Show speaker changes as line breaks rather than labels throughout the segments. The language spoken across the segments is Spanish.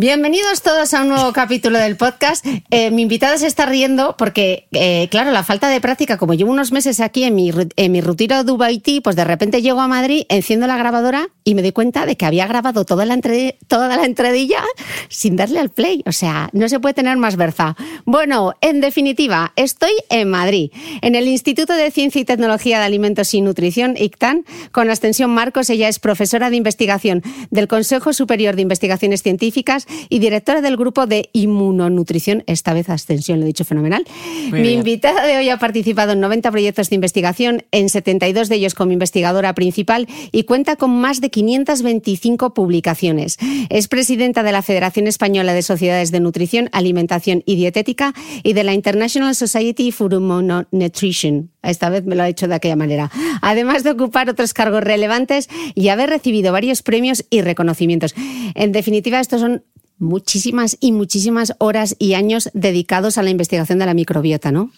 Bienvenidos todos a un nuevo capítulo del podcast. Eh, mi invitada se está riendo porque, eh, claro, la falta de práctica, como llevo unos meses aquí en mi, en mi retiro Dubai Tea, pues de repente llego a Madrid, enciendo la grabadora y me doy cuenta de que había grabado toda la, toda la entradilla sin darle al play. O sea, no se puede tener más verza. Bueno, en definitiva, estoy en Madrid, en el Instituto de Ciencia y Tecnología de Alimentos y Nutrición, ICTAN, con Ascensión Marcos. Ella es profesora de investigación del Consejo Superior de Investigaciones Científicas y directora del grupo de inmunonutrición, esta vez Ascensión, lo he dicho fenomenal. Mi invitada de hoy ha participado en 90 proyectos de investigación, en 72 de ellos como investigadora principal y cuenta con más de 525 publicaciones. Es presidenta de la Federación Española de Sociedades de Nutrición, Alimentación y Dietética y de la International Society for Immunonutrition. Esta vez me lo ha hecho de aquella manera. Además de ocupar otros cargos relevantes y haber recibido varios premios y reconocimientos. En definitiva, estos son muchísimas y muchísimas horas y años dedicados a la investigación de la microbiota, ¿no?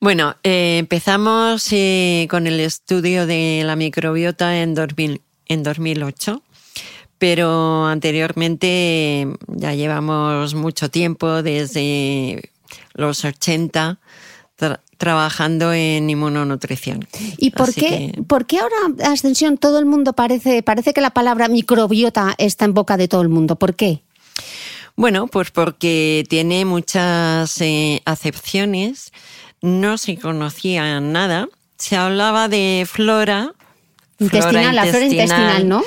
Bueno, eh, empezamos eh, con el estudio de la microbiota en, en 2008, pero anteriormente ya llevamos mucho tiempo, desde los 80, trabajando en inmunonutrición.
¿Y por qué, por qué ahora, Ascensión, todo el mundo parece, parece que la palabra microbiota está en boca de todo el mundo? ¿Por qué?
Bueno, pues porque tiene muchas eh, acepciones, no se conocía nada, se hablaba de flora.
Intestinal, la flora intestinal, ¿no?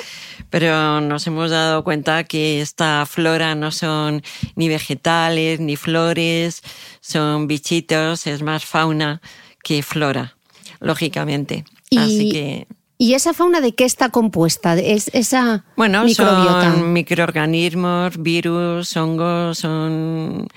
Pero nos hemos dado cuenta que esta flora no son ni vegetales ni flores, son bichitos, es más fauna que flora, lógicamente.
Y,
Así que.
¿Y esa fauna de qué está compuesta? ¿Es esa
bueno,
microbiota?
son microorganismos, virus, hongos, son.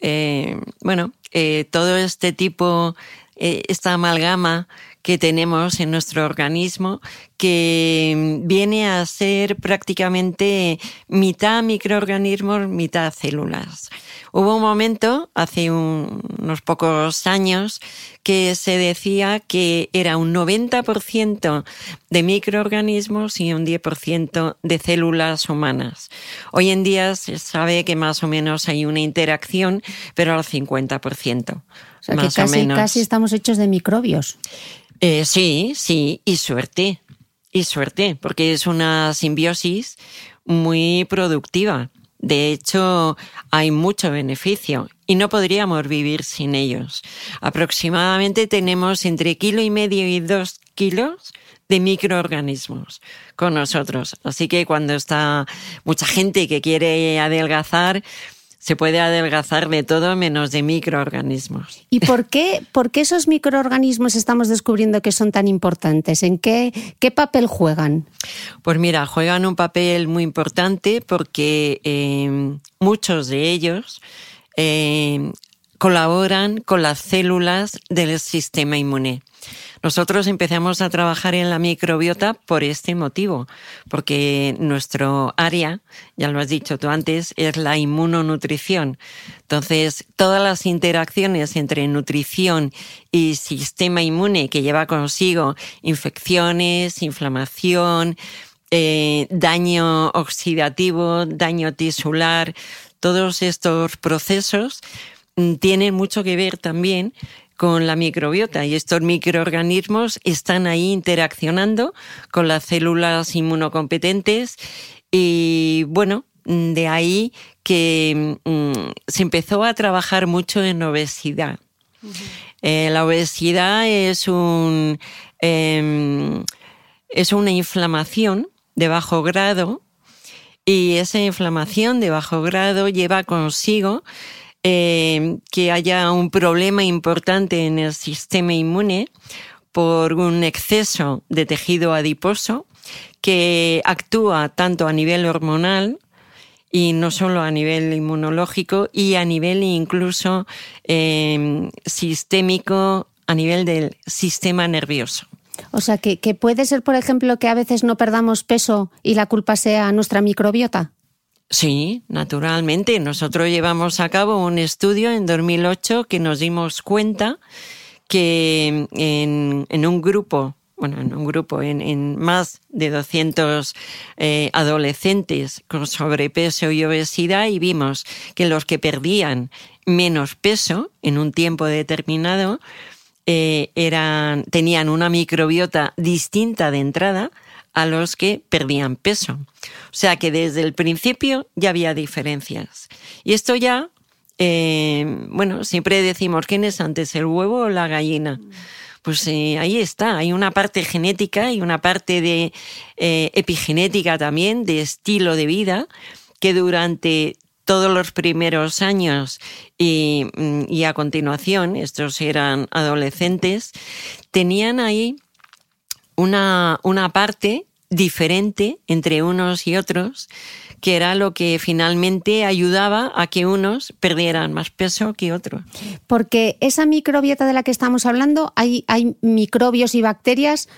Eh, bueno, eh, todo este tipo, eh, esta amalgama que tenemos en nuestro organismo que viene a ser prácticamente mitad microorganismos, mitad células. Hubo un momento, hace unos pocos años, que se decía que era un 90% de microorganismos y un 10% de células humanas. Hoy en día se sabe que más o menos hay una interacción, pero al 50%.
O sea, que casi, casi estamos hechos de microbios.
Eh, sí, sí, y suerte, y suerte, porque es una simbiosis muy productiva De hecho, hay mucho beneficio y no podríamos vivir sin ellos. Aproximadamente tenemos entre kilo y medio y dos kilos de microorganismos con nosotros. Así que cuando está mucha gente que quiere adelgazar, se puede adelgazar de todo menos de microorganismos.
¿Y por qué, por qué esos microorganismos estamos descubriendo que son tan importantes? ¿En qué, qué papel juegan?
Pues mira, juegan un papel muy importante porque eh, muchos de ellos eh, colaboran con las células del sistema inmune. Nosotros empezamos a trabajar en la microbiota por este motivo, porque nuestro área, ya lo has dicho tú antes, es la inmunonutrición. Entonces, todas las interacciones entre nutrición y sistema inmune que lleva consigo infecciones, inflamación, eh, daño oxidativo, daño tisular, todos estos procesos mm, tienen mucho que ver también con la microbiota y estos microorganismos están ahí interaccionando con las células inmunocompetentes y bueno, de ahí que mm, se empezó a trabajar mucho en obesidad. Eh, la obesidad es un em, es una inflamación de bajo grado y esa inflamación de bajo grado lleva consigo eh, que haya un problema importante en el sistema inmune por un exceso de tejido adiposo que actúa tanto a nivel hormonal y no solo a nivel inmunológico y a nivel incluso eh, sistémico, a nivel del sistema nervioso.
O sea, que, que, puede ser, por ejemplo, que a veces no perdamos peso y la culpa sea nuestra microbiota.
Sí, naturalmente. Nosotros llevamos a cabo un estudio en 2008 que nos dimos cuenta que en, un grupo, bueno, en un grupo, en, más de 200 eh, adolescentes con sobrepeso y obesidad y vimos que los que perdían menos peso en un tiempo determinado eh, eran, tenían una microbiota distinta de entrada a los que perdían peso. O sea que desde el principio ya había diferencias. Y esto ya, eh, bueno, siempre decimos, ¿quién es antes, el huevo o la gallina? Pues eh, ahí está, hay una parte genética y una parte de eh, epigenética también, de estilo de vida, que durante todos los primeros años y, mm, y a continuación, estos eran adolescentes, tenían ahí una, una parte diferente entre unos y otros, que era lo que finalmente ayudaba a que unos perdieran más peso que otros.
Porque esa microbiota de la que estamos hablando, hay, hay microbios y bacterias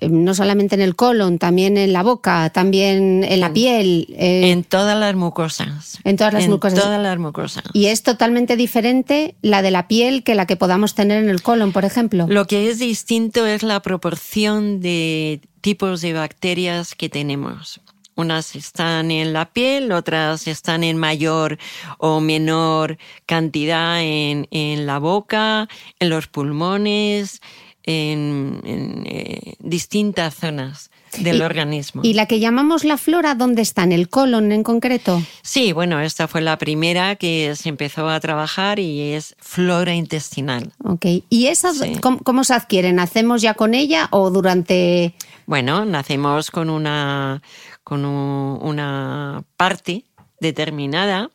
eh, no solamente en el colon, también en la boca, también en la piel.
Eh, en todas las mucosas.
En todas las
en
mucosas.
todas las mucosas.
Y es totalmente diferente la de la piel que la que podamos tener en el colon, por ejemplo.
Lo que es distinto es la proporción de tipos de bacterias que tenemos. Unas están en la piel, otras están en mayor o menor cantidad en, en la boca, en los pulmones, en, eh, distintas zonas del organismo.
¿Y la que llamamos la flora, dónde está? ¿En el colon en concreto?
Sí, bueno, esta fue la primera que se empezó a trabajar y es flora intestinal.
Ok, ¿y esas ¿cómo, se adquieren? ¿Hacemos ya con ella o durante...?
Bueno, nacemos con una, con una parte determinada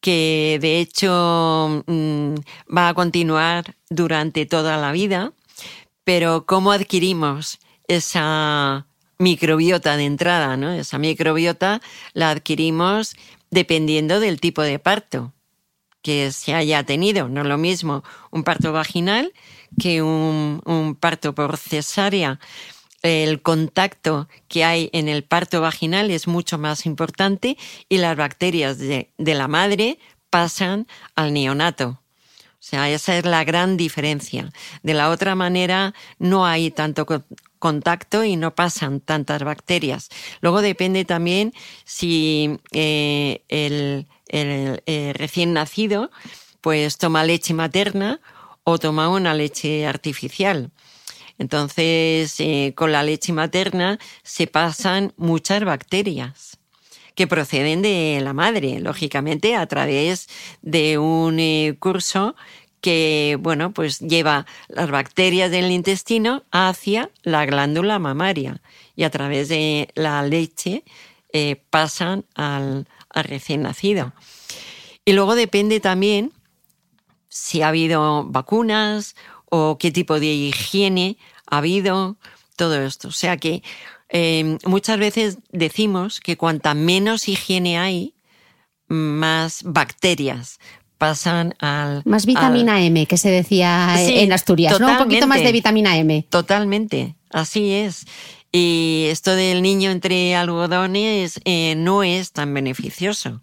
que de hecho mm, va a continuar durante toda la vida pero ¿cómo adquirimos esa microbiota de entrada? ¿no? Esa microbiota la adquirimos dependiendo del tipo de parto que se haya tenido. No es lo mismo un parto vaginal que un, parto por cesárea. El contacto que hay en el parto vaginal es mucho más importante y las bacterias de la madre pasan al neonato. O sea, esa es la gran diferencia. De la otra manera, no hay tanto contacto y no pasan tantas bacterias. Luego depende también si eh, el, recién nacido pues toma leche materna o toma una leche artificial. Entonces, eh, con la leche materna se pasan muchas bacterias que proceden de la madre, lógicamente a través de un eh, curso que, bueno, pues lleva las bacterias del intestino hacia la glándula mamaria y a través de la leche eh, pasan al, recién nacido. Y luego depende también si ha habido vacunas o qué tipo de higiene habido, todo esto. O sea que eh, muchas veces decimos que cuanta menos higiene hay, más bacterias pasan al...
Más vitamina M, que se decía en Asturias, ¿no? Un poquito más de vitamina M.
Totalmente, así es. Y esto del niño entre algodones eh, no es tan beneficioso.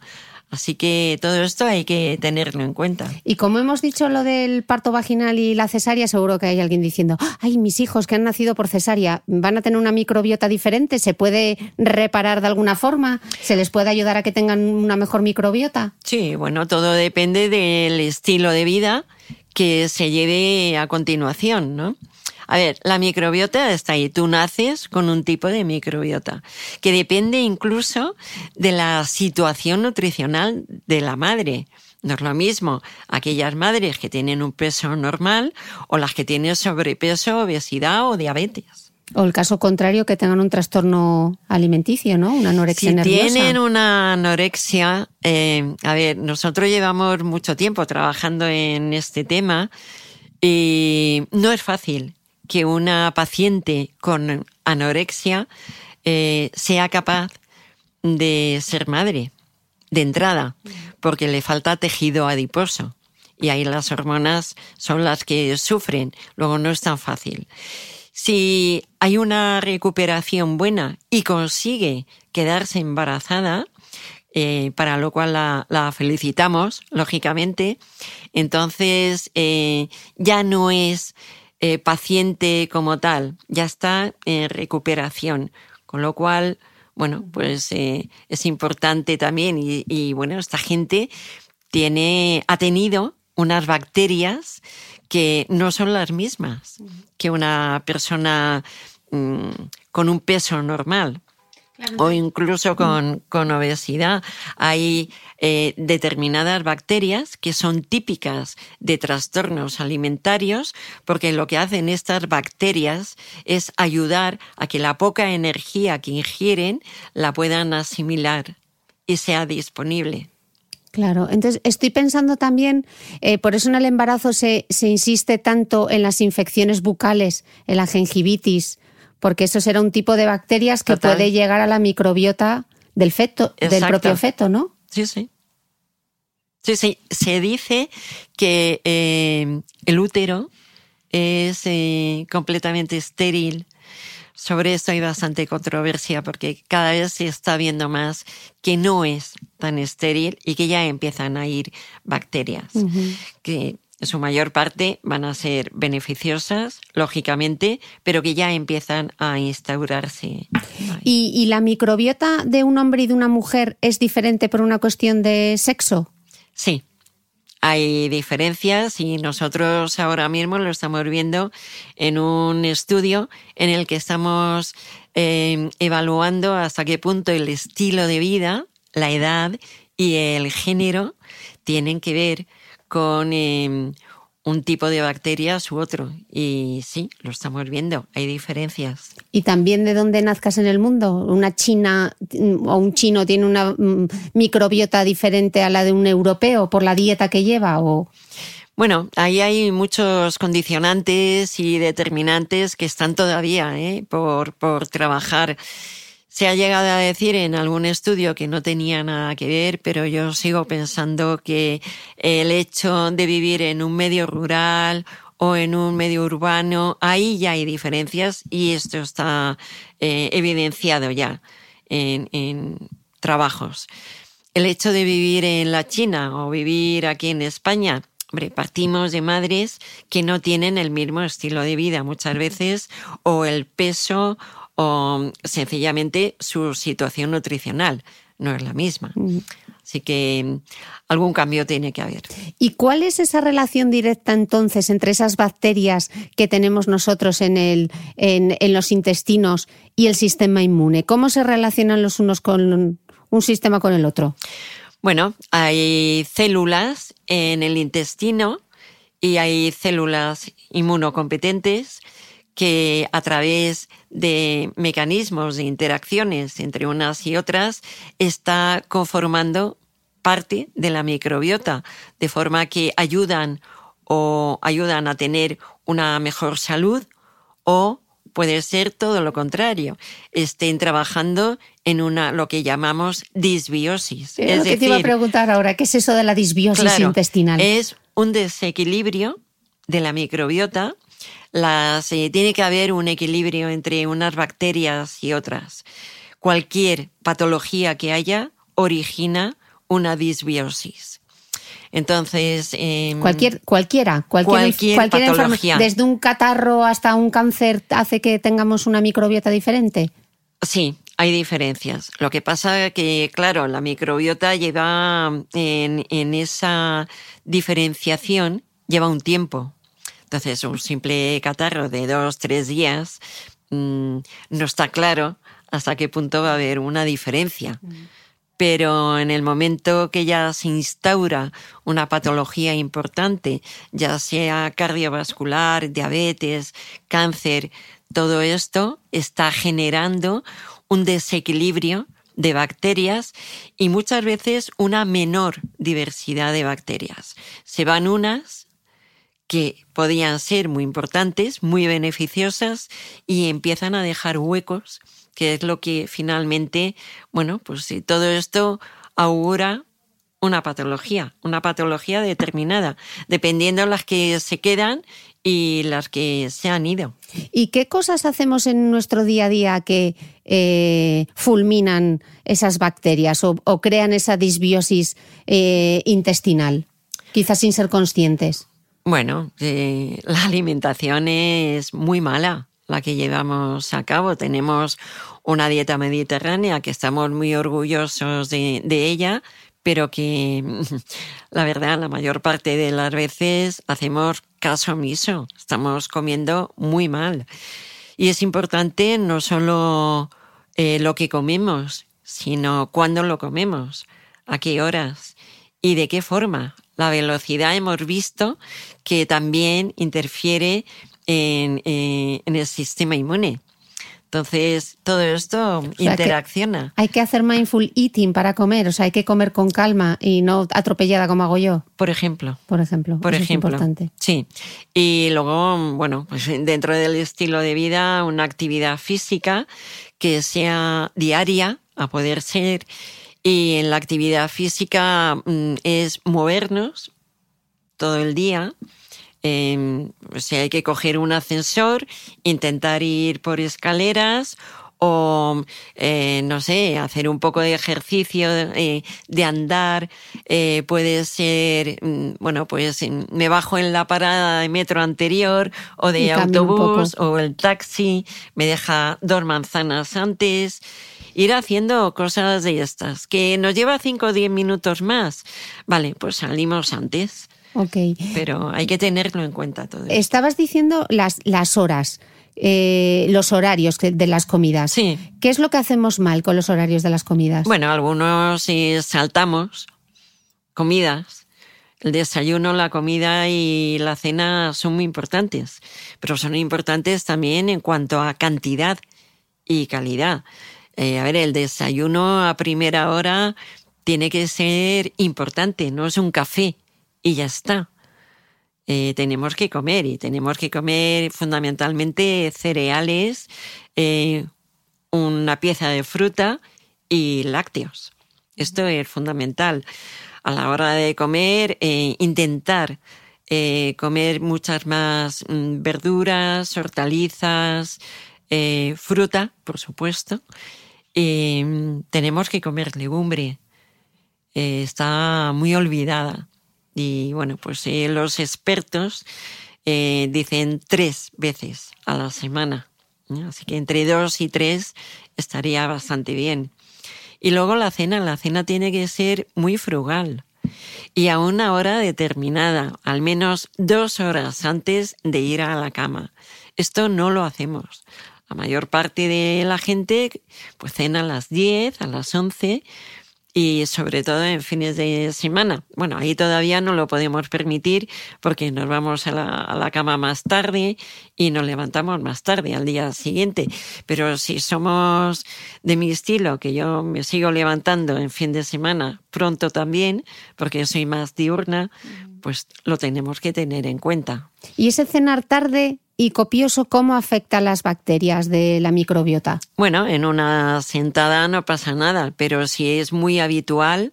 Así que todo esto hay que tenerlo en cuenta.
Y como hemos dicho lo del parto vaginal y la cesárea, seguro que hay alguien diciendo, ay, mis hijos que han nacido por cesárea, ¿van a tener una microbiota diferente? ¿Se puede reparar de alguna forma? ¿Se les puede ayudar a que tengan una mejor microbiota?
Sí, bueno, todo depende del estilo de vida que se lleve a continuación, ¿no? A ver, la microbiota está ahí. Tú naces con un tipo de microbiota que depende incluso de la situación nutricional de la madre. No es lo mismo aquellas madres que tienen un peso normal o las que tienen sobrepeso, obesidad o diabetes.
O el caso contrario, que tengan un trastorno alimenticio, ¿no? Una anorexia
si tienen una anorexia, eh, a ver, nosotros llevamos mucho tiempo trabajando en este tema y no es fácil que una paciente con anorexia eh, sea capaz de ser madre de entrada, porque le falta tejido adiposo. Y ahí las hormonas son las que sufren. Luego no es tan fácil. Si hay una recuperación buena y consigue quedarse embarazada, eh, para lo cual la, felicitamos, lógicamente, entonces eh, ya no es eh, paciente como tal, ya está en recuperación, con lo cual, bueno, pues eh, es importante también y, bueno, esta gente tiene, ha tenido unas bacterias que no son las mismas que una persona mm, con un peso normal o incluso con, con obesidad. Hay eh, determinadas bacterias que son típicas de trastornos alimentarios porque lo que hacen estas bacterias es ayudar a que la poca energía que ingieren la puedan asimilar y sea disponible.
Claro, entonces estoy pensando también, eh, por eso en el embarazo se, se insiste tanto en las infecciones bucales, en la gingivitis, porque eso será un tipo de bacterias que puede llegar a la microbiota del feto, del propio feto, ¿no?
Sí, sí. Sí, sí. Se dice que eh, el útero es eh, completamente estéril. Sobre esto hay bastante controversia porque cada vez se está viendo más que no es tan estéril y que ya empiezan a ir bacterias. Que en su mayor parte van a ser beneficiosas, lógicamente, pero que ya empiezan a instaurarse.
¿Y, la microbiota de un hombre y de una mujer es diferente por una cuestión de sexo?
Sí, hay diferencias y nosotros ahora mismo lo estamos viendo en un estudio en el que estamos eh, evaluando hasta qué punto el estilo de vida, la edad y el género tienen que ver con em, un tipo de bacterias u otro. Y sí, lo estamos viendo, hay diferencias.
¿Y también de dónde nazcas en el mundo? ¿Una china o un chino tiene una mm, microbiota diferente a la de un europeo por la dieta que lleva? O...
Bueno, ahí hay muchos condicionantes y determinantes que están todavía ¿eh? por, por trabajar. Se ha llegado a decir en algún estudio que no tenía nada que ver, pero yo sigo pensando que el hecho de vivir en un medio rural o en un medio urbano, ahí ya hay diferencias y esto está eh, evidenciado ya en, en trabajos. El hecho de vivir en la China o vivir aquí en España, Hombre, partimos de madres que no tienen el mismo estilo de vida muchas veces, o el peso, o sencillamente su situación nutricional no es la misma. Así que mm, algún cambio tiene que haber.
¿Y cuál es esa relación directa entonces entre esas bacterias que tenemos nosotros en, el, en, los intestinos y el sistema inmune? ¿Cómo se relacionan los unos con, un sistema con el otro?
Bueno, hay células en el intestino y hay células inmunocompetentes que a través de mecanismos de interacciones entre unas y otras está conformando parte de la microbiota, de forma que ayudan o ayudan a tener una mejor salud o puede ser todo lo contrario, estén trabajando en una lo que llamamos disbiosis.
Es, lo que te iba a preguntar ahora, ¿qué es eso de la disbiosis intestinal?
Es un desequilibrio de la microbiota. Las, eh, tiene que haber un equilibrio entre unas bacterias y otras. Cualquier patología que haya origina una disbiosis. Entonces.
Em, cualquier, cualquiera, cualquier, cualquier, patología. Desde un catarro hasta un cáncer hace que tengamos una microbiota diferente.
Sí, hay diferencias. Lo que pasa es que, claro, la microbiota lleva en, en esa diferenciación, lleva un tiempo. Entonces, un simple catarro de dos, tres días mm, no está claro hasta qué punto va a haber una diferencia. Mm pero en el momento que ya se instaura una patología importante, ya sea cardiovascular, diabetes, cáncer, todo esto está generando un desequilibrio de bacterias y muchas veces una menor diversidad de bacterias. Se van unas que podían ser muy importantes, muy beneficiosas y empiezan a dejar huecos que es lo que finalmente, bueno, pues si todo esto augura una patología, una patología determinada, dependiendo de las que se quedan y las que se han ido.
¿Y qué cosas hacemos en nuestro día a día que eh, fulminan esas bacterias o, crean esa disbiosis eh, intestinal? Quizás sin ser conscientes.
Bueno, eh, la alimentación es muy mala la que llevamos a cabo. Tenemos una dieta mediterránea que estamos muy orgullosos de, ella, pero que la verdad la mayor parte de las veces hacemos caso omiso, estamos comiendo muy mal. Y es importante no solo eh, lo que comemos, sino cuándo lo comemos, a qué horas y de qué forma. La velocidad hemos visto que también interfiere eh, en, el sistema inmune. Entonces, todo esto interacciona.
Hay que hacer mindful eating para comer, o sea, hay que comer con calma y no atropellada como hago yo.
Por ejemplo.
Por ejemplo.
Por ejemplo.
Es importante.
Sí. Y luego, bueno, pues dentro del estilo de vida, una actividad física que sea diaria, a poder ser. Y en la actividad física mm, es movernos todo el día. Eh, si hay que coger un ascensor, intentar ir por escaleras o, eh, no sé, hacer un poco de ejercicio, eh, de andar, eh, puede ser, mm, bueno, pues me bajo en la parada de metro anterior o de autobús o el taxi, me deja dos manzanas antes. Ir haciendo cosas de estas, que nos lleva cinco o diez minutos más. Vale, pues salimos antes.
Ok.
Pero hay que tenerlo en cuenta todo.
Estabas diciendo las, las horas. Eh, los horarios de las comidas.
Sí.
¿Qué es lo que hacemos mal con los horarios de las comidas?
Bueno, algunos saltamos comidas. El desayuno, la comida y la cena son muy importantes, pero son importantes también en cuanto a cantidad y calidad. Eh, a ver, el desayuno a primera hora tiene que ser importante, no es un café y ya está. Eh, tenemos que comer y tenemos que comer fundamentalmente cereales, eh, una pieza de fruta y lácteos. Esto es fundamental. A la hora de comer, intentar comer muchas más mm, verduras, hortalizas, fruta, por supuesto. Tenemos que comer legumbre. está muy olvidada. Y bueno, pues eh, los expertos eh, dicen tres veces a la semana. Así que entre dos y tres estaría bastante bien. Y luego la cena, la cena tiene que ser muy frugal y a una hora determinada, al menos dos horas antes de ir a la cama. Esto no lo hacemos. La mayor parte de la gente pues cena a las 10, a las 11, y sobre todo en fines de semana. Bueno, ahí todavía no lo podemos permitir porque nos vamos a la, cama más tarde y nos levantamos más tarde al día siguiente. Pero si somos de mi estilo, que yo me sigo levantando en fin de semana pronto también, porque soy más diurna, pues lo tenemos que tener en cuenta.
¿Y ese cenar tarde y copioso cómo afecta a las bacterias de la microbiota?
Bueno, en una sentada no pasa nada, pero si es muy habitual,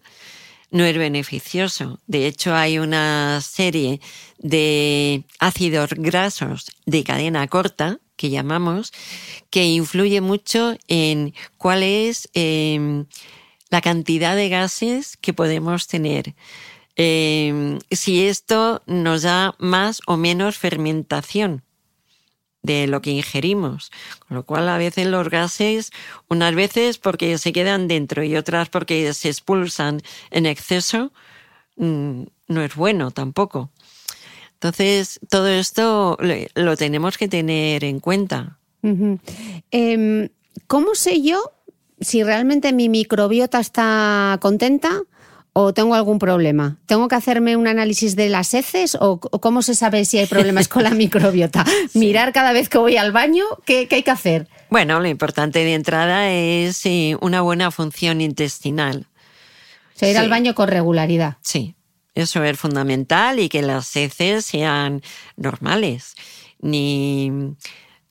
no es beneficioso. De hecho, hay una serie de ácidos grasos de cadena corta, que llamamos, que influye mucho en cuál es em, la cantidad de gases que podemos tener. Em, si esto nos da más o menos fermentación de lo que ingerimos. Con lo cual, a veces los gases, unas veces porque se quedan dentro y otras porque se expulsan en exceso, mm, no es bueno tampoco. Entonces, todo esto lo tenemos que tener en cuenta.
Em, ¿Cómo sé yo si realmente mi microbiota está contenta o tengo algún problema? ¿Tengo que hacerme un análisis de las heces o, cómo se sabe si hay problemas con la microbiota? ¿Mirar cada vez que voy al baño? ¿Qué, hay que hacer?
Bueno, lo importante de entrada es una buena función intestinal.
O sea, ir al baño con regularidad.
Sí, eso es fundamental y que las heces sean normales, ni,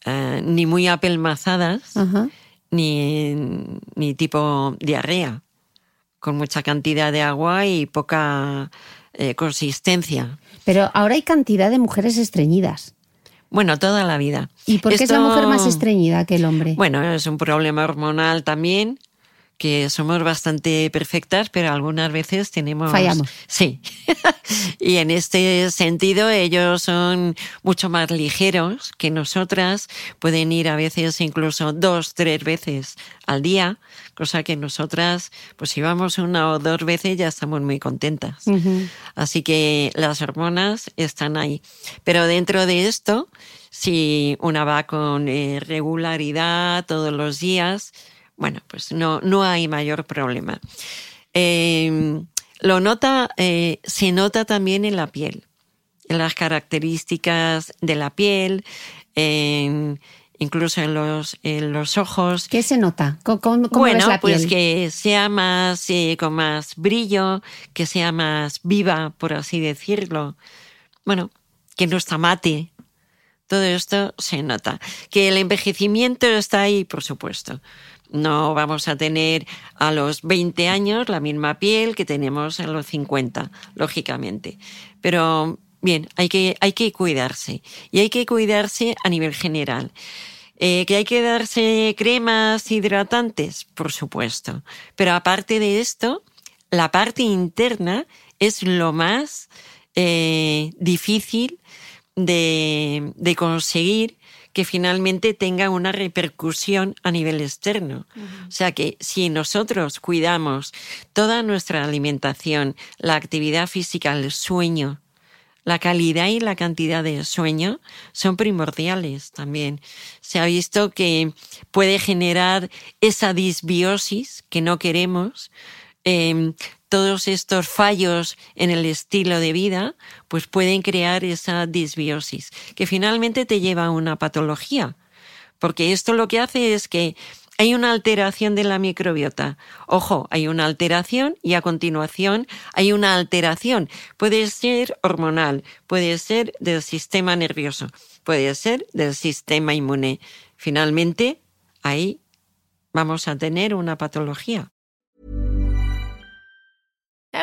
eh, ni muy apelmazadas, ni, ni tipo diarrea con mucha cantidad de agua y poca eh, consistencia.
Pero ahora hay cantidad de mujeres estreñidas.
Bueno, toda la vida.
¿Y por qué es la mujer más estreñida que el hombre?
Bueno, es un problema hormonal también que somos bastante perfectas, pero algunas veces tenemos...
Fallamos.
Sí. y en este sentido ellos son mucho más ligeros que nosotras, pueden ir a veces incluso dos, tres veces al día, cosa que nosotras, pues si vamos una o dos veces ya estamos muy contentas. Así que las hormonas están ahí. Pero dentro de esto, si una va con eh, regularidad todos los días, bueno, pues no, no hay mayor problema. Em, lo nota, eh, se nota también en la piel, en las características de la piel, incluso en los, en los ojos.
¿Qué se nota? ¿Cómo,
bueno,
la
pues que sea más, eh, con más brillo, que sea más viva, por así decirlo. Bueno, que no está mate. Todo esto se nota. Que el envejecimiento está ahí, por supuesto. No vamos a tener a los 20 años la misma piel que tenemos a los 50, lógicamente. Pero bien, hay que, hay que cuidarse. Y hay que cuidarse a nivel general. Eh, ¿Que hay que darse cremas hidratantes? Por supuesto. Pero aparte de esto, la parte interna es lo más eh, difícil de, de conseguir que finalmente tenga una repercusión a nivel externo. O sea que si nosotros cuidamos toda nuestra alimentación, la actividad física, el sueño, la calidad y la cantidad de sueño son primordiales también. Se ha visto que puede generar esa disbiosis que no queremos, em, todos estos fallos en el estilo de vida, pues pueden crear esa disbiosis, que finalmente te lleva a una patología. Porque esto lo que hace es que hay una alteración de la microbiota. Ojo, hay una alteración y a continuación hay una alteración. Puede ser hormonal, puede ser del sistema nervioso, puede ser del sistema inmune. Finalmente, ahí vamos a tener una patología.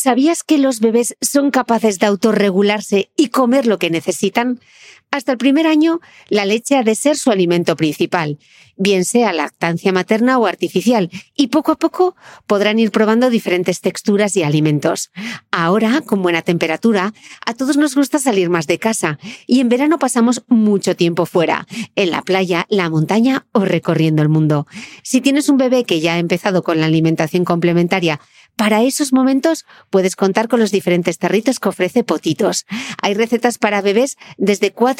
¿Sabías que los bebés son capaces de autorregularse y comer lo que necesitan? Hasta el primer año, la leche ha de ser su alimento principal, bien sea lactancia materna o artificial, y poco a poco podrán ir probando diferentes texturas y alimentos. Ahora, con buena temperatura, a todos nos gusta salir más de casa, y en verano pasamos mucho tiempo fuera, en la playa, la montaña o recorriendo el mundo. Si tienes un bebé que ya ha empezado con la alimentación complementaria, para esos momentos puedes contar con los diferentes tarritos que ofrece Potitos. Hay recetas para bebés desde 4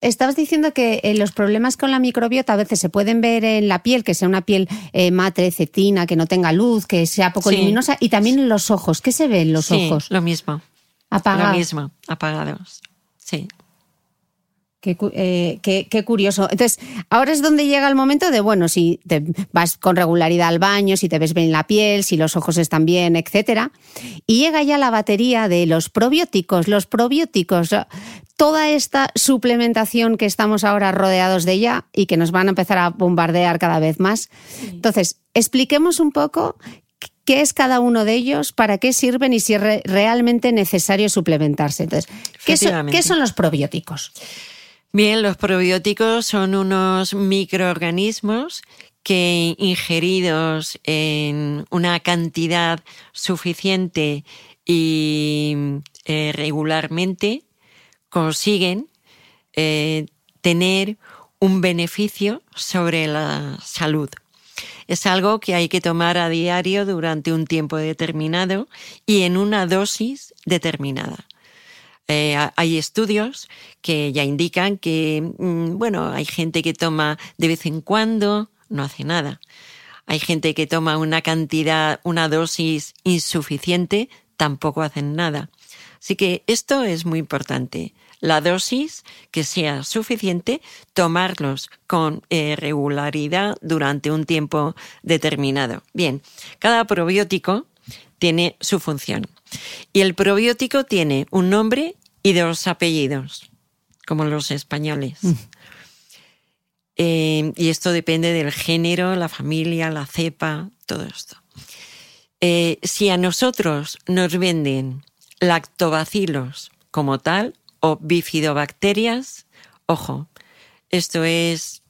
Estabas diciendo que eh, los problemas con la microbiota a veces se pueden ver en la piel, que sea una piel eh, mate, cetina, que no tenga luz, que sea poco
Sí.
luminosa, y también en los ojos. ¿Qué se ve en los
Sí,
ojos?
Lo mismo.
Apagados.
Lo mismo, apagados. Sí.
Qué, eh, qué- qué curioso. Entonces, ahora es donde llega el momento de, bueno, si te vas con regularidad al baño, si te ves bien la piel, si los ojos están bien, etcétera. Y llega ya la batería de los probióticos, los probióticos, toda esta suplementación que estamos ahora rodeados de ella y que nos van a empezar a bombardear cada vez más. Entonces, expliquemos un poco qué es cada uno de ellos, para qué sirven y si es re- realmente necesario suplementarse. Entonces, ¿qué son,
Efectivamente.
qué son los probióticos?
Bien, los probióticos son unos microorganismos que ingeridos en una cantidad suficiente y eh, regularmente consiguen eh, tener un beneficio sobre la salud. Es algo que hay que tomar a diario durante un tiempo determinado y en una dosis determinada. Eh, ha- hay estudios que ya indican que, mm, bueno, hay gente que toma de vez en cuando, no hace nada. Hay gente que toma una cantidad, una dosis insuficiente, tampoco hacen nada. Así que esto es muy importante. La dosis que sea suficiente, tomarlos con eh, regularidad durante un tiempo determinado. Bien, cada probiótico tiene su función. Y el probiótico tiene un nombre y dos apellidos, como los españoles. Eh, y esto depende del género, la familia, la cepa, todo esto. Eh, si a nosotros nos venden lactobacilos como tal o bifidobacterias, ojo, esto es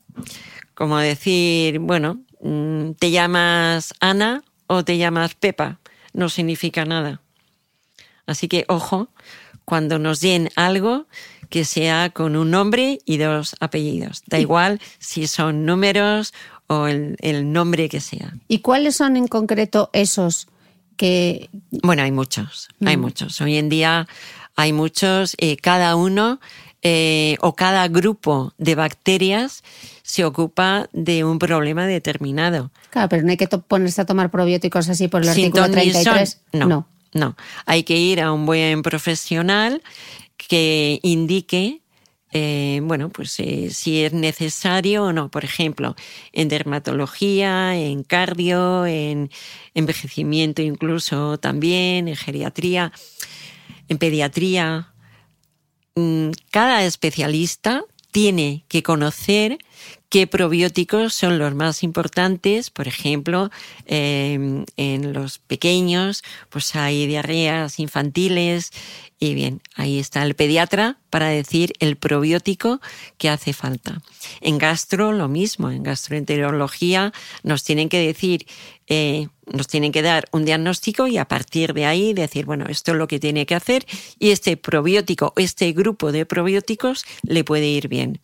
como decir, bueno, mm, te llamas Ana o te llamas Pepa, no significa nada. Así que ojo, cuando nos den algo que sea con un nombre y dos apellidos. Da igual si son números o el, el nombre que sea.
¿Y cuáles son en concreto esos que...
Bueno, hay muchos, hay muchos. Hoy en día hay muchos, eh, cada uno eh, o cada grupo de bacterias se ocupa de un problema determinado.
Claro, pero no hay que ponerse a tomar probióticos así por el
Sin
artículo
ton ni son.
33.
No, no, Hay que ir a un buen profesional que indique, eh, bueno, pues eh, si es necesario o no. Por ejemplo, en dermatología, en cardio, en envejecimiento incluso también, en geriatría, en pediatría. Mm, Cada especialista tiene que conocer qué probióticos son los más importantes. Por ejemplo, eh, en los pequeños, pues hay diarreas infantiles y bien, ahí está el pediatra para decir el probiótico que hace falta. En gastro lo mismo, en gastroenterología nos tienen que decir eh, nos tienen que dar un diagnóstico y a partir de ahí decir, bueno, esto es lo que tiene que hacer y este probiótico, este grupo de probióticos le puede ir bien.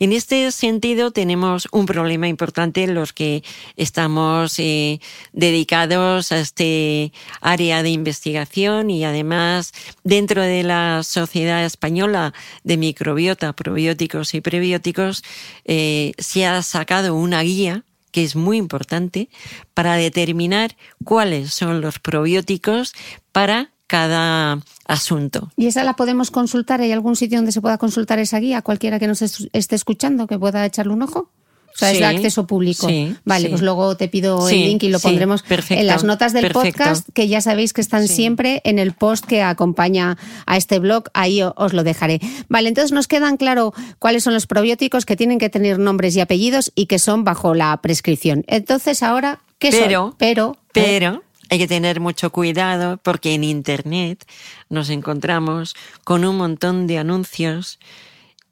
En este sentido tenemos un problema importante los que estamos eh, dedicados a este área de investigación y además dentro de la Sociedad Española de Microbiota, Probióticos y Prebióticos eh, se ha sacado una guía que es muy importante para determinar cuáles son los probióticos para cada asunto.
¿Y esa la podemos consultar? ¿Hay algún sitio donde se pueda consultar esa guía? Cualquiera que nos esté escuchando que pueda echarle un ojo. O sea, es de acceso público.
Sí,
vale,
sí.
pues luego te pido el link y lo pondremos
perfecto,
en las notas del
perfecto.
podcast, que ya sabéis que están siempre en el post que acompaña a este blog. Ahí os lo dejaré. Vale, entonces nos quedan claro cuáles son los probióticos que tienen que tener nombres y apellidos y que son bajo la prescripción. Entonces, ahora, ¿qué
Pero-
son? Pero,
Pero hay que tener mucho cuidado porque en Internet nos encontramos con un montón de anuncios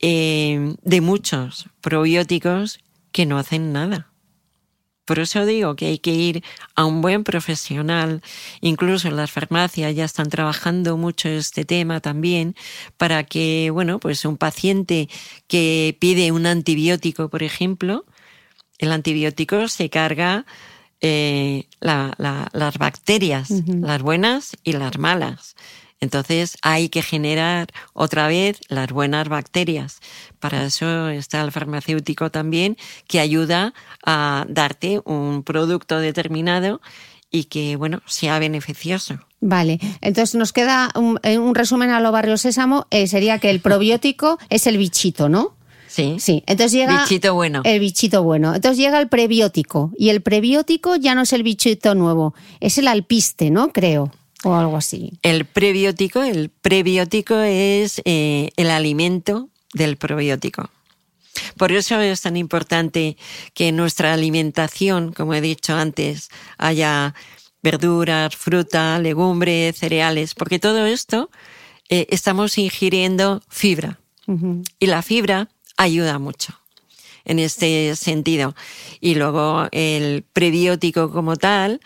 eh, de muchos probióticos que no hacen nada. Por eso digo que hay que ir a un buen profesional, incluso en las farmacias ya están trabajando mucho este tema también, para que, bueno, pues un paciente que pide un antibiótico, por ejemplo, el antibiótico se carga eh, la- la- las bacterias, las buenas y las malas. Entonces hay que generar otra vez las buenas bacterias. Para eso está el farmacéutico también, que ayuda a darte un producto determinado y que, bueno, sea beneficioso.
Vale, entonces nos queda un, eh, un resumen a lo barrio sésamo, eh, sería que el probiótico es el bichito, ¿no?
Sí.
Sí, entonces llega...
Bichito bueno.
El bichito bueno. Entonces llega el prebiótico y el prebiótico ya no es el bichito nuevo, es el alpiste, ¿no? Creo, o algo así.
El prebiótico, el prebiótico es eh, el alimento del probiótico. Por eso es tan importante que nuestra alimentación, como he dicho antes, haya verduras, fruta, legumbres, cereales, porque todo esto eh, estamos ingiriendo fibra. Y la fibra ayuda mucho en este sentido. Y luego el prebiótico como tal,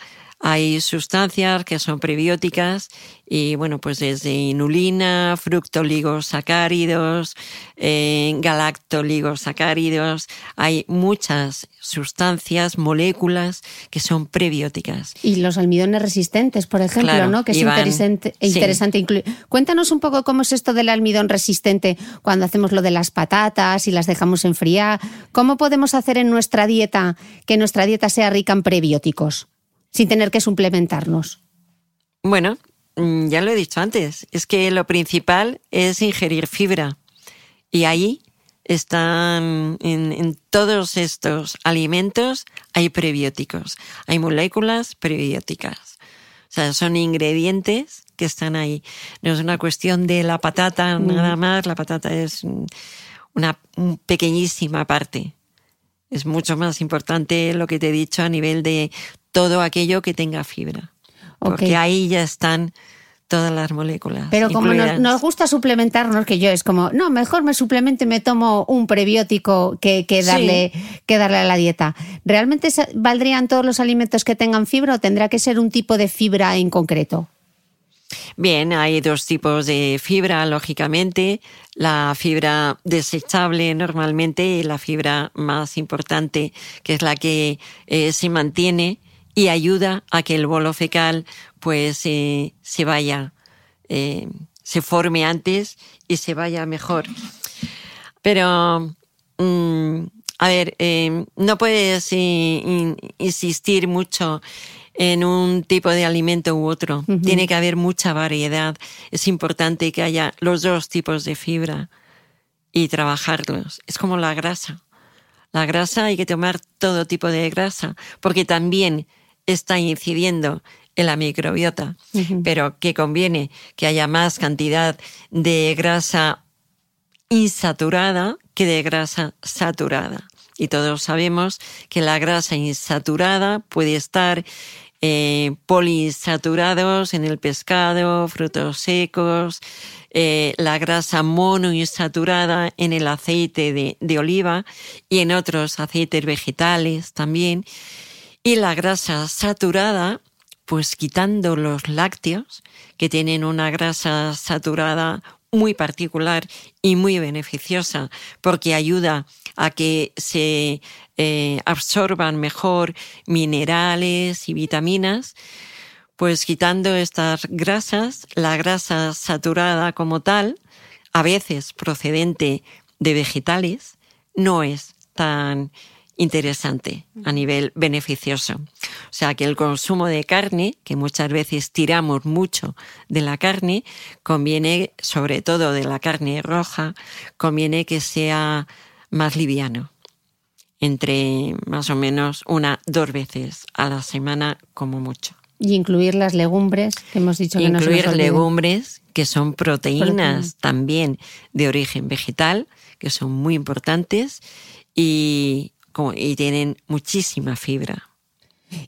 hay sustancias que son prebióticas y bueno, pues desde inulina, fructoligosacáridos, eh, galactoligosacáridos, hay muchas sustancias, moléculas que son prebióticas.
Y los almidones resistentes, por ejemplo,
Claro,
¿no? Que es
sí.
interesante incluir. Cuéntanos un poco cómo es esto del almidón resistente cuando hacemos lo de las patatas y las dejamos enfriar. ¿Cómo podemos hacer en nuestra dieta que nuestra dieta sea rica en prebióticos sin tener que suplementarnos?
Bueno, mm, ya lo he dicho antes, es que lo principal es ingerir fibra. Y ahí están, en, en todos estos alimentos hay prebióticos, hay moléculas prebióticas. O sea, son ingredientes que están ahí. No es una cuestión de la patata nada más, la patata es mm, una mm, pequeñísima parte. Es mucho más importante lo que te he dicho a nivel de todo aquello que tenga fibra. Porque ahí ya están todas las moléculas.
Pero como nos, gusta suplementarnos, que yo es como, no, mejor me suplemento y me tomo un prebiótico que, que,
Sí.
darle, que darle a la dieta. ¿Realmente valdrían todos los alimentos que tengan fibra o tendrá que ser un tipo de fibra en concreto?
Bien, hay dos tipos de fibra, lógicamente. La fibra desechable normalmente y la fibra más importante, que es la que eh, se mantiene y ayuda a que el bolo fecal pues eh, se vaya, eh, se forme antes y se vaya mejor. Pero, mm, a ver, eh, no puedes in- insistir mucho en un tipo de alimento u otro. Tiene que haber mucha variedad. Es importante que haya los dos tipos de fibra y trabajarlos. Es como la grasa. La grasa hay que tomar todo tipo de grasa porque también está incidiendo en la microbiota, pero que conviene que haya más cantidad de grasa insaturada que de grasa saturada. Y todos sabemos que la grasa insaturada puede estar eh, poliinsaturados en el pescado, frutos secos, eh, la grasa monoinsaturada en el aceite de, de oliva y en otros aceites vegetales también. Y la grasa saturada, pues quitando los lácteos, que tienen una grasa saturada muy particular y muy beneficiosa porque ayuda a que se eh, absorban mejor minerales y vitaminas, pues quitando estas grasas, la grasa saturada como tal, a veces procedente de vegetales, no es tan interesante a nivel beneficioso. O sea que el consumo de carne, que muchas veces tiramos mucho de la carne, conviene, sobre todo de la carne roja, conviene que sea más liviano, entre más o menos una, dos veces a la semana como mucho.
Y incluir las legumbres, que hemos dicho que
Incluir
nos
legumbres, que son proteínas
Proteínas.
también de origen vegetal, que son muy importantes y, como- y tienen muchísima fibra.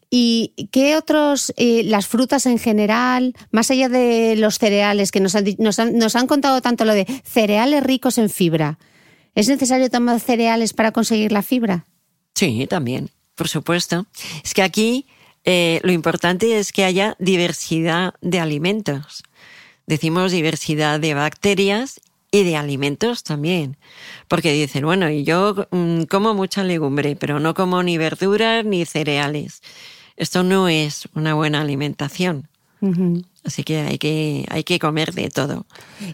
¿Y qué otros, eh, las frutas en general, más allá de los cereales, que nos han, nos, han, nos han contado tanto lo de cereales ricos en fibra? ¿Es necesario tomar cereales para conseguir la fibra?
Sí, también, por supuesto. Es que aquí eh, lo importante es que haya diversidad de alimentos. Decimos diversidad de bacterias y de alimentos también. Porque dicen, bueno, y yo mm, como mucha legumbre, pero no como ni verduras ni cereales. Esto no es una buena alimentación. Así que hay que, hay que comer de todo.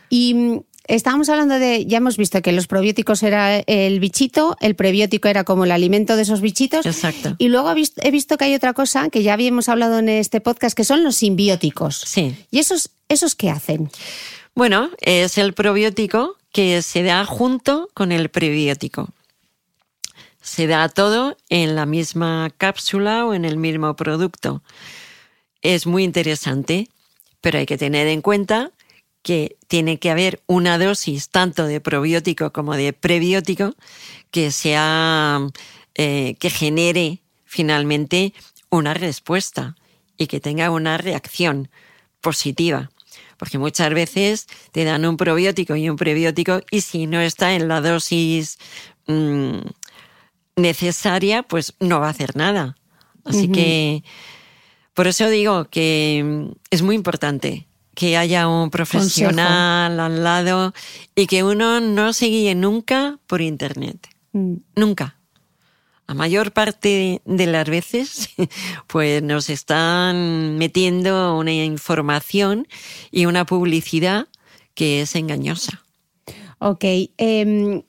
Y mm, estábamos hablando de, ya hemos visto que los probióticos era el bichito, el prebiótico era como el alimento de esos bichitos.
Exacto.
Y luego he visto, he visto que hay otra cosa que ya habíamos hablado en este podcast, que son los simbióticos.
Sí.
¿Y esos, esos qué hacen?
Bueno, es el probiótico que se da junto con el prebiótico. Se da todo en la misma cápsula o en el mismo producto. Es muy interesante, pero hay que tener en cuenta que tiene que haber una dosis tanto de probiótico como de prebiótico que sea eh, que genere finalmente una respuesta y que tenga una reacción positiva. Porque muchas veces te dan un probiótico y un prebiótico y si no está en la dosis mm, necesaria, pues no va a hacer nada. Así que por eso digo que mm, es muy importante que haya un profesional al lado y que uno no se guíe nunca por internet.
Mm.
Nunca. La mayor parte de las veces, pues nos están metiendo una información y una publicidad que es engañosa.
Ok. em,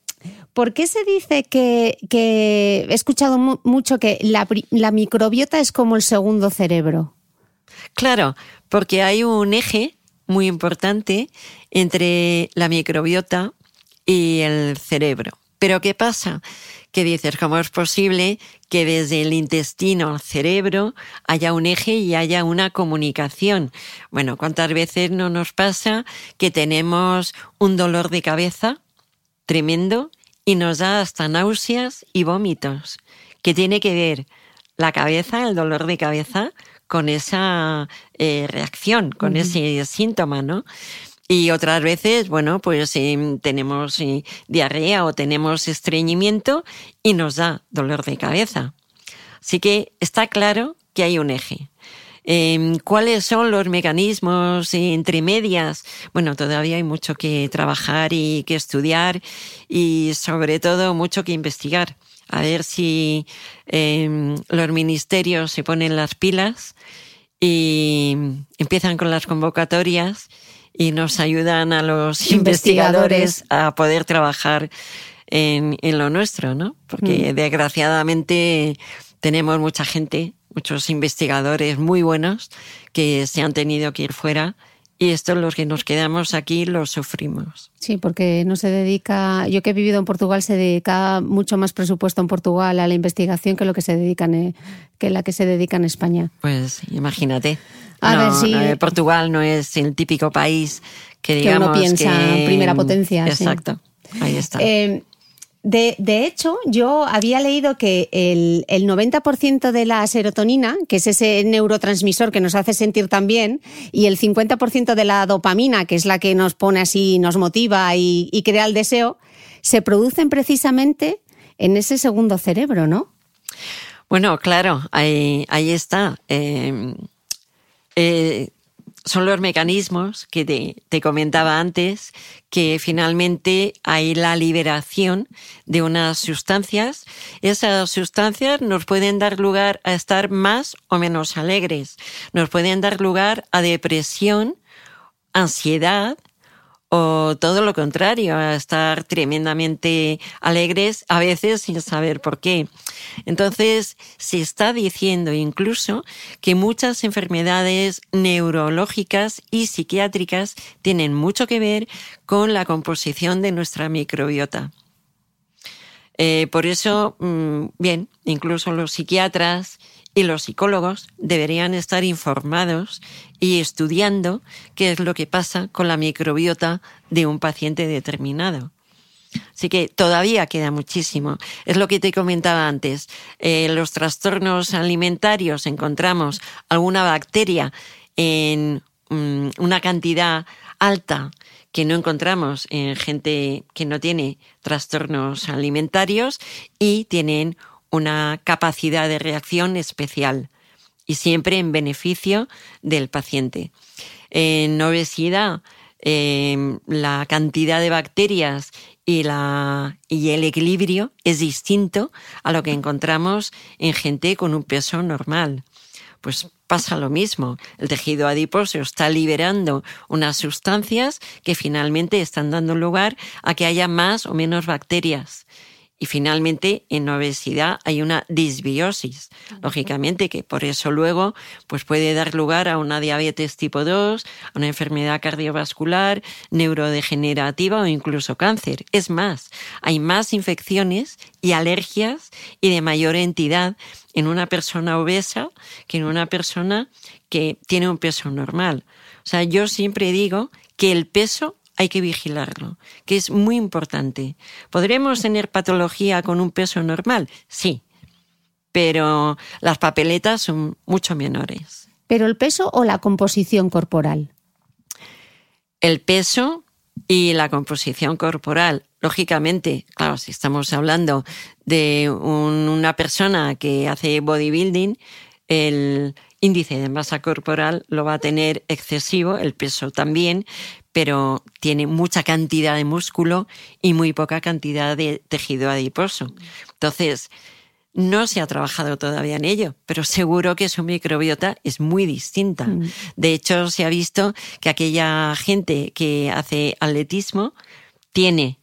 ¿Por qué se dice que, que he escuchado mu- mucho que la, la microbiota es como el segundo cerebro?
Claro, porque hay un eje muy importante entre la microbiota y el cerebro. Pero ¿qué pasa? Que dices, ¿cómo es posible que desde el intestino al cerebro haya un eje y haya una comunicación? Bueno, ¿cuántas veces no nos pasa que tenemos un dolor de cabeza tremendo y nos da hasta náuseas y vómitos? ¿Qué tiene que ver la cabeza, el dolor de cabeza, con esa eh, reacción, con ese síntoma, ¿no? Y otras veces, bueno, pues eh, tenemos eh, diarrea o tenemos estreñimiento y nos da dolor de cabeza. Así que está claro que hay un eje. Eh, ¿Cuáles son los mecanismos entre medias? Bueno, todavía hay mucho que trabajar y que estudiar y sobre todo mucho que investigar. A ver si eh, los ministerios se ponen las pilas y empiezan con las convocatorias y nos ayudan a los
Investigadores.
investigadores a poder trabajar en, en lo nuestro, ¿no? Porque desgraciadamente tenemos mucha gente, muchos investigadores muy buenos que se han tenido que ir fuera y esto los que nos quedamos aquí lo sufrimos.
Sí, porque no se dedica, yo que he vivido en Portugal, se dedica mucho más presupuesto en Portugal a la investigación que lo que se dedican, que la que se dedica en España.
Pues imagínate.
A
No,
ver si-
eh, Portugal no es el típico país que
Que uno
digamos
piensa
que-
primera potencia, sí.
Exacto. Ahí está.
Eh, de, de hecho, yo había leído que el, el 90% de la serotonina, que es ese neurotransmisor que nos hace sentir tan bien, y el 50% de la dopamina, que es la que nos pone así, nos motiva y, y crea el deseo, se producen precisamente en ese segundo cerebro, ¿no?
Bueno, claro, ahí, ahí está. Eh, eh, son los mecanismos que te, comentaba antes, que finalmente hay la liberación de unas sustancias. Esas sustancias nos pueden dar lugar a estar más o menos alegres, nos pueden dar lugar a depresión, ansiedad, o todo lo contrario, a estar tremendamente alegres, a veces sin saber por qué. Entonces, se está diciendo incluso que muchas enfermedades neurológicas y psiquiátricas tienen mucho que ver con la composición de nuestra microbiota. Eh, por eso, mm, bien, incluso los psiquiatras y los psicólogos deberían estar informados y estudiando qué es lo que pasa con la microbiota de un paciente determinado. Así que todavía queda muchísimo. Es lo que te comentaba antes. Eh, los trastornos alimentarios encontramos alguna bacteria en mm, una cantidad alta que no encontramos en gente que no tiene trastornos alimentarios y tienen una capacidad de reacción especial y siempre en beneficio del paciente. En obesidad, em, la cantidad de bacterias y, la, y el equilibrio es distinto a lo que encontramos en gente con un peso normal. Pues pasa lo mismo. El tejido adiposo está liberando unas sustancias que finalmente están dando lugar a que haya más o menos bacterias. Y finalmente, en obesidad hay una disbiosis, lógicamente, que por eso luego pues puede dar lugar a una diabetes tipo 2, a una enfermedad cardiovascular, neurodegenerativa o incluso cáncer. Es más, hay más infecciones y alergias y de mayor entidad en una persona obesa que en una persona que tiene un peso normal. O sea, yo siempre digo que el peso hay que vigilarlo, que es muy importante. ¿Podremos tener patología con un peso normal? Sí, pero las papeletas son mucho menores.
¿Pero el peso o la composición corporal?
El peso y la composición corporal. Lógicamente, claro, si estamos hablando de una persona que hace bodybuilding, el índice de masa corporal lo va a tener excesivo, el peso también, pero tiene mucha cantidad de músculo y muy poca cantidad de tejido adiposo. Entonces, no se ha trabajado todavía en ello, pero seguro que su microbiota es muy distinta. Mm. De hecho, se ha visto que aquella gente que hace atletismo tiene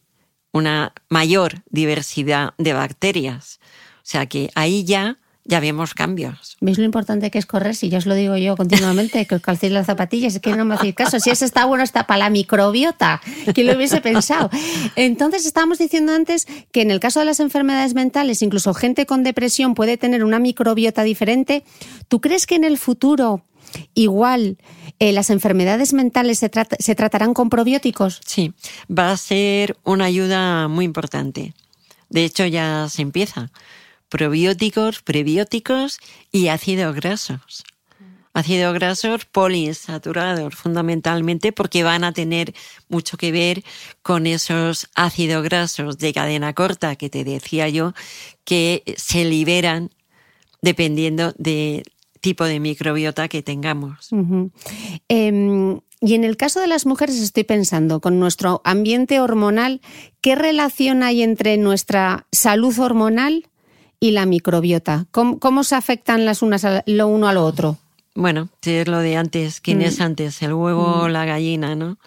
una mayor diversidad de bacterias. O sea que ahí ya ya vemos cambios.
¿Veis lo importante que es correr? Si ya os lo digo yo continuamente, que os calcéis las zapatillas, es que no me hacéis caso. Si eso está bueno, está para la microbiota. ¿Quién lo hubiese pensado? Entonces, estábamos diciendo antes que en el caso de las enfermedades mentales, incluso gente con depresión puede tener una microbiota diferente. ¿Tú crees que en el futuro igual eh, las enfermedades mentales se, se tratarán con probióticos?
Sí, va a ser una ayuda muy importante. De hecho, ya se empieza probióticos, prebióticos y ácidos grasos. Ácidos grasos poliinsaturados, fundamentalmente porque van a tener mucho que ver con esos ácidos grasos de cadena corta que te decía yo, que se liberan dependiendo del tipo de microbiota que tengamos.
Em, y en el caso de las mujeres estoy pensando, con nuestro ambiente hormonal, ¿qué relación hay entre nuestra salud hormonal y la microbiota? ¿Cómo, se afectan las unas lo uno a lo otro?
Bueno, es lo de antes, ¿quién es mm. antes? ¿El huevo o mm. la gallina, no?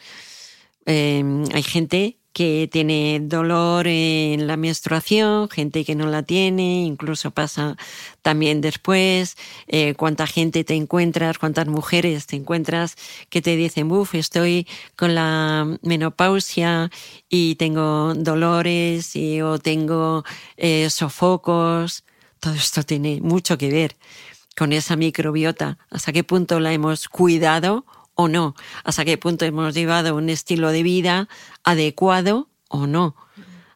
Em, hay gente que tiene dolor en la menstruación, gente que no la tiene, incluso pasa también después, eh, cuánta gente te encuentras, cuántas mujeres te encuentras que te dicen, uff, estoy con la menopausia y tengo dolores y, o tengo eh, sofocos. Todo esto tiene mucho que ver con esa microbiota, hasta qué punto la hemos cuidado o no, hasta qué punto hemos llevado un estilo de vida adecuado o no.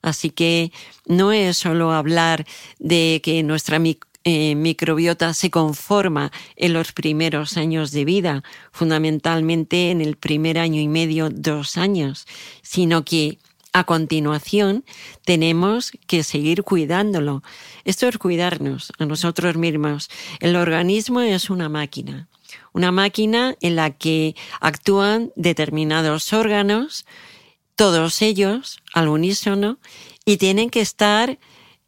Así que no es solo hablar de que nuestra eh, microbiota se conforma en los primeros años de vida, fundamentalmente en el primer año y medio, dos años, sino que a continuación tenemos que seguir cuidándolo. Esto es cuidarnos a nosotros mismos. El organismo es una máquina, una máquina en la que actúan determinados órganos, todos ellos al unísono, y tienen que estar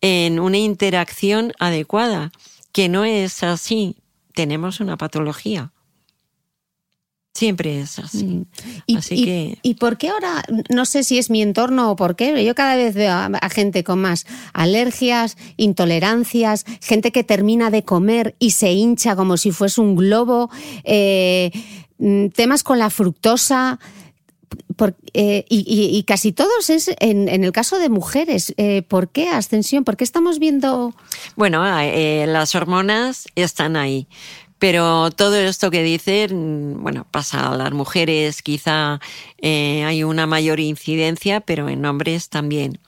en una interacción adecuada, que no es así. Tenemos una patología. Siempre es así.
Mm. ¿Y,
así
y-
que
¿Y por qué ahora, no sé si es mi entorno o por qué, pero yo cada vez veo a, a gente con más alergias, intolerancias, gente que termina de comer y se hincha como si fuese un globo, eh, mm, temas con la fructosa. por- eh, y, casi todos es en, en el caso de mujeres. Eh, ¿Por qué ascensión? ¿Por qué estamos viendo.?
Bueno, las hormonas están ahí. Pero todo esto que dicen, bueno, pasa a las mujeres, quizá eh, hay una mayor incidencia, pero en hombres también.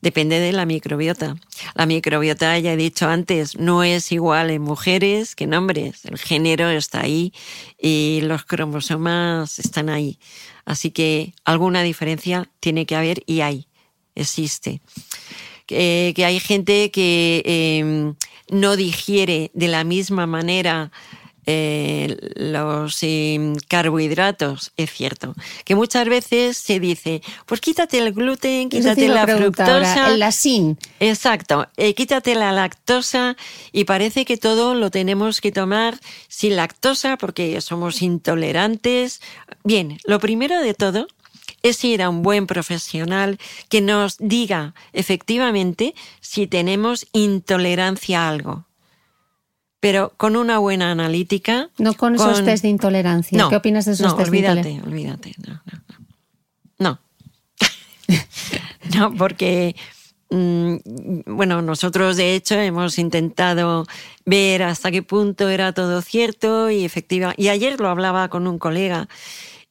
Depende de la microbiota. La microbiota, ya he dicho antes, no es igual en mujeres que en hombres. El género está ahí y los cromosomas están ahí. Así que alguna diferencia tiene que haber y hay, existe que, hay gente que eh, no digiere de la misma manera eh, los eh, carbohidratos, es cierto. Que muchas veces se dice, pues quítate el gluten, quítate la fructosa.
el lasin.
Exacto, eh, quítate la lactosa y parece que todo lo tenemos que tomar sin lactosa porque somos intolerantes. Bien, lo primero de todo es ir a un buen profesional que nos diga efectivamente si tenemos intolerancia a algo. Pero con una buena analítica.
No con esos test de intolerancia.
No,
¿Qué opinas de esos
no,
test de
olvídate,
intolerancia?
olvídate. No, no, no. No. no, porque mm, bueno, nosotros de hecho hemos intentado ver hasta qué punto era todo cierto y efectiva. Y ayer lo hablaba con un colega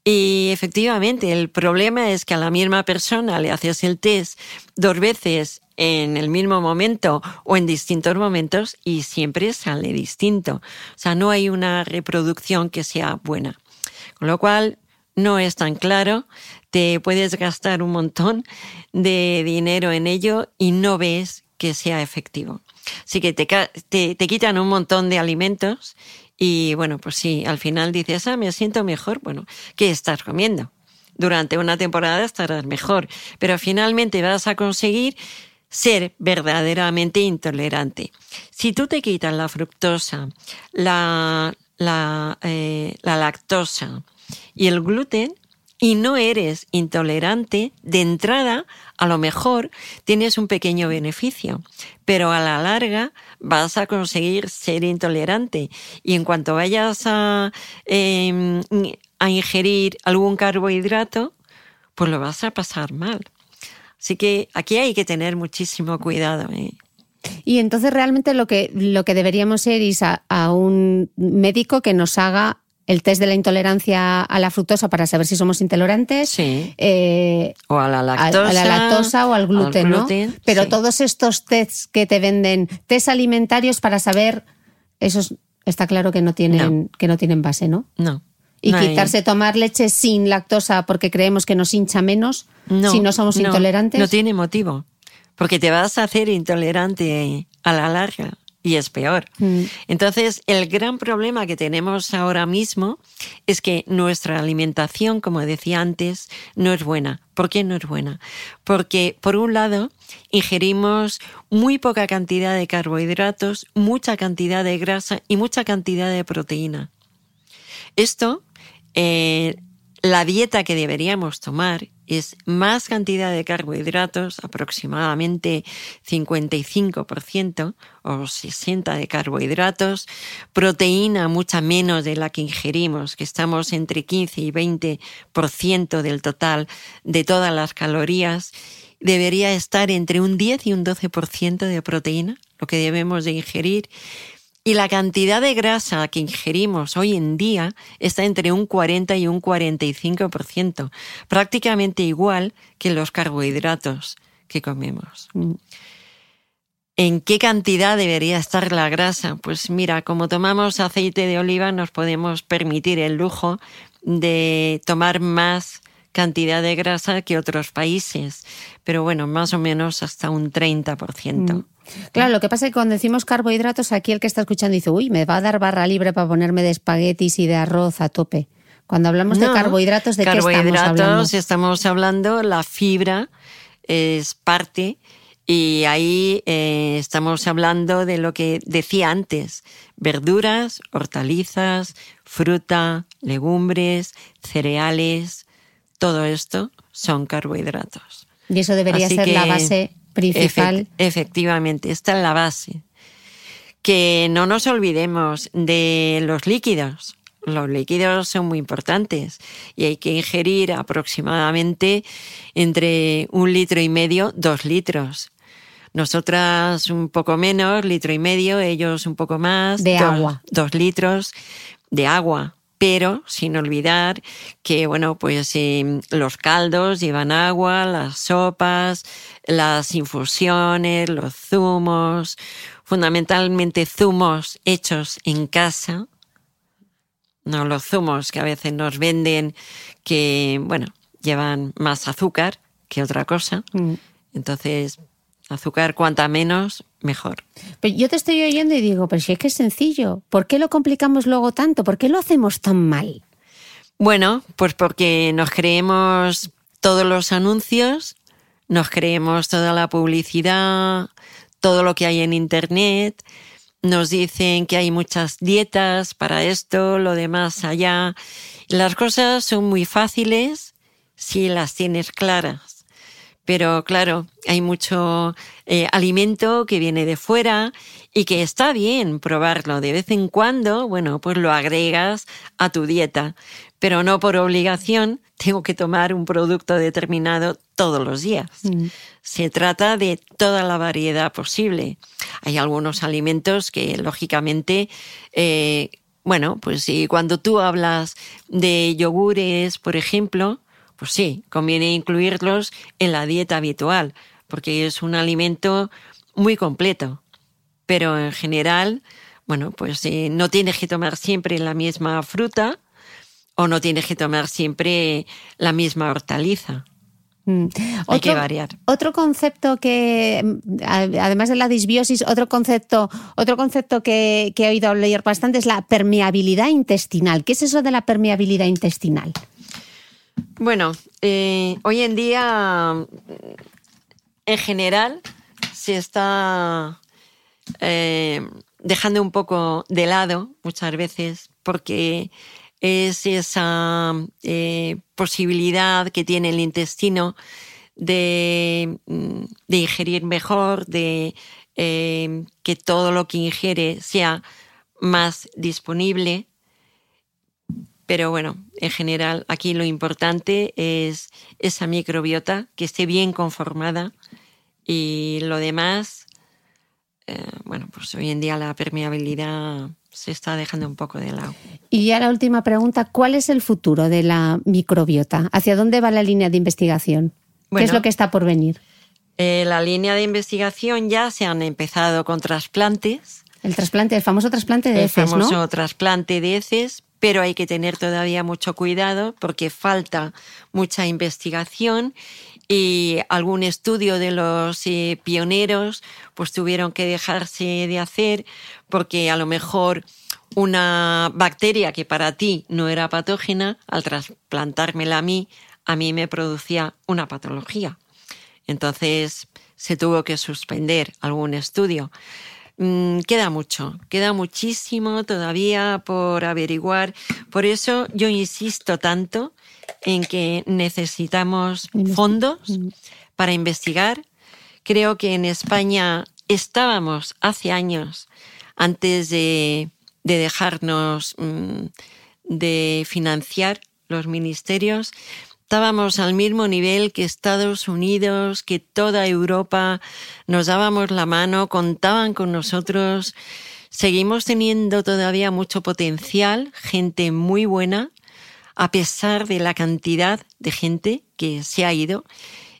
y efectivamente el problema es que a la misma persona le haces el test dos veces en el mismo momento o en distintos momentos y siempre sale distinto. O sea, no hay una reproducción que sea buena. Con lo cual, no es tan claro, te puedes gastar un montón de dinero en ello y no ves que sea efectivo. Así que te, te, te quitan un montón de alimentos y bueno, pues sí, al final dices, ah, me siento mejor. Bueno, ¿qué estás comiendo? Durante una temporada estarás mejor, pero finalmente vas a conseguir ser verdaderamente intolerante. Si tú te quitas la fructosa, la, la, eh, la lactosa y el gluten y no eres intolerante, de entrada a lo mejor tienes un pequeño beneficio, pero a la larga vas a conseguir ser intolerante y en cuanto vayas a, eh, a ingerir algún carbohidrato, pues lo vas a pasar mal. Así que aquí hay que tener muchísimo cuidado. ¿eh?
Y entonces realmente lo que, lo que deberíamos ir es a un médico que nos haga el test de la intolerancia a la fructosa para saber si somos intolerantes.
Sí.
eh,
O a la lactosa.
a la lactosa o al gluten, ¿no?
gluten,
Pero
sí.
todos estos tests que te venden, test alimentarios para saber, esos está claro que no tienen, que no tienen base, ¿no?
No.
Y
no hay-
quitarse tomar leche sin lactosa porque creemos que nos hincha menos si no somos
no,
intolerantes.
No tiene motivo. Porque te vas a hacer intolerante a la larga y es peor.
Mm.
Entonces, el gran problema que tenemos ahora mismo es que nuestra alimentación, como decía antes, no es buena. ¿Por qué no es buena? Porque, por un lado, ingerimos muy poca cantidad de carbohidratos, mucha cantidad de grasa y mucha cantidad de proteína. Esto, eh, la dieta que deberíamos tomar es más cantidad de carbohidratos, aproximadamente 55% o 60% de carbohidratos, proteína mucha menos de la que ingerimos, que estamos entre 15 y 20% del total de todas las calorías, debería estar entre un 10 y un 12% de proteína, lo que debemos de ingerir. Y la cantidad de grasa que ingerimos hoy en día está entre un 40 y un 45%, prácticamente igual que los carbohidratos que comemos. ¿En qué cantidad debería estar la grasa? Pues mira, como tomamos aceite de oliva nos podemos permitir el lujo de tomar más cantidad de grasa que otros países, pero bueno, más o menos hasta un 30%.
Claro, lo que pasa es que cuando decimos carbohidratos, aquí el que está escuchando dice, uy, me va a dar barra libre para ponerme de espaguetis y de arroz a tope. Cuando hablamos de carbohidratos, ¿de qué estamos
carbohidratos
hablando?
estamos hablando, la fibra es parte y ahí eh, estamos hablando de lo que decía antes, verduras, hortalizas, fruta, legumbres, cereales, todo esto son carbohidratos.
Y eso debería
Así
ser la base principal.
efect- efectivamente, esta es la base. Que no nos olvidemos de los líquidos. Los líquidos son muy importantes y hay que ingerir aproximadamente entre un litro y medio, dos litros. Nosotras un poco menos, litro y medio, ellos un poco más.
De
dos-
agua.
Dos litros de agua. Pero sin olvidar que, bueno, pues eh, los caldos llevan agua, las sopas, las infusiones, los zumos, fundamentalmente zumos hechos en casa, no los zumos que a veces nos venden que, bueno, llevan más azúcar que otra cosa.
Mm.
Entonces, azúcar cuanta menos, mejor.
Pero yo te estoy oyendo y digo, pero si es que es sencillo, ¿por qué lo complicamos luego tanto? ¿Por qué lo hacemos tan mal?
Bueno, pues porque nos creemos todos los anuncios, nos creemos toda la publicidad, todo lo que hay en Internet, nos dicen que hay muchas dietas para esto, lo demás allá. Las cosas son muy fáciles si las tienes claras. Pero claro, hay mucho eh, alimento que viene de fuera y que está bien probarlo de vez en cuando, bueno, pues lo agregas a tu dieta, pero no por obligación tengo que tomar un producto determinado todos los días. Se trata de toda la variedad posible. Hay algunos alimentos que lógicamente eh, bueno, pues sí, cuando tú hablas de yogures, por ejemplo, pues sí, conviene incluirlos en la dieta habitual, porque es un alimento muy completo. Pero en general, bueno, pues eh, no tienes que tomar siempre la misma fruta o no tienes que tomar siempre la misma hortaliza.
Mm.
Hay que variar.
Otro concepto que, mm, además de la disbiosis, otro concepto, otro concepto que, que he oído leer bastante es la permeabilidad intestinal. ¿Qué es eso de la permeabilidad intestinal?
Bueno, eh, hoy en día, en general, se está eh, dejando un poco de lado muchas veces porque es esa eh, posibilidad que tiene el intestino de, mm, ingerir mejor, de que todo lo que ingiere sea más disponible. Pero bueno, en general aquí lo importante es esa microbiota que esté bien conformada y lo demás, eh, bueno, pues hoy en día la permeabilidad se está dejando un poco de lado.
Y ya la última pregunta, ¿cuál es el futuro de la microbiota? ¿Hacia dónde va la línea de investigación? ¿Qué es lo que está por venir?
Eh, la línea de investigación ya se han empezado con trasplantes,
El trasplante, el famoso trasplante de
el
heces,
famoso
¿no?
trasplante de heces, pero hay que tener todavía mucho cuidado porque falta mucha investigación y algún estudio de los eh, pioneros pues tuvieron que dejarse de hacer porque a lo mejor una bacteria que para ti no era patógena, al trasplantármela a mí, a mí me producía una patología. Entonces se tuvo que suspender algún estudio. Mm, queda mucho, queda muchísimo todavía por averiguar. Por eso yo insisto tanto en que necesitamos fondos para investigar. Creo que en España estábamos hace años, antes de, de dejarnos mm, de financiar los ministerios, estábamos al mismo nivel que Estados Unidos, que toda Europa, nos dábamos la mano, contaban con nosotros. Seguimos teniendo todavía mucho potencial, gente muy buena, a pesar de la cantidad de gente que se ha ido.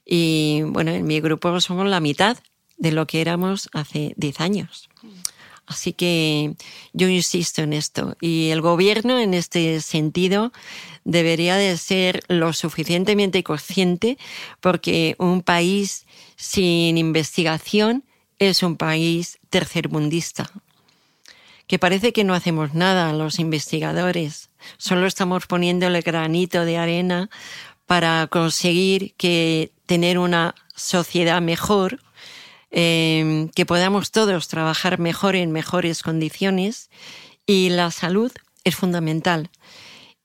Y bueno, en mi grupo somos la mitad de lo que éramos hace 10 años. Así que yo insisto en esto. Y el gobierno, en este sentido, debería de ser lo suficientemente consciente porque un país sin investigación es un país tercermundista. Que parece que no hacemos nada los investigadores. Solo estamos poniendo el granito de arena para conseguir que tener una sociedad mejor, eh, que podamos todos trabajar mejor en mejores condiciones y la salud es fundamental.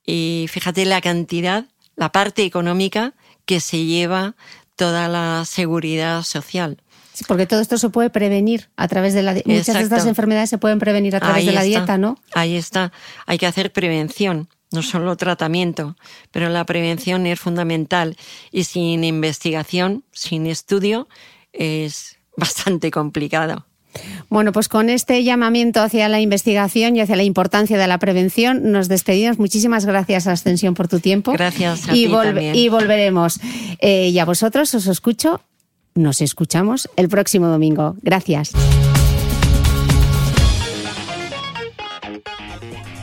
Y fíjate la cantidad, la parte económica que se lleva toda la seguridad social.
Sí, porque todo esto se puede prevenir a través de la muchas de estas enfermedades se pueden prevenir a través
Ahí
de la
está.
dieta, ¿no?
Ahí está. Hay que hacer prevención, no solo tratamiento, pero la prevención es fundamental y sin investigación, sin estudio, es bastante complicado.
Bueno, pues con este llamamiento hacia la investigación y hacia la importancia de la prevención, nos despedimos. Muchísimas gracias, Ascensión, por tu tiempo.
Gracias a
y,
ti también.
y volveremos. Eh, y a vosotros os escucho, nos escuchamos el próximo domingo. Gracias.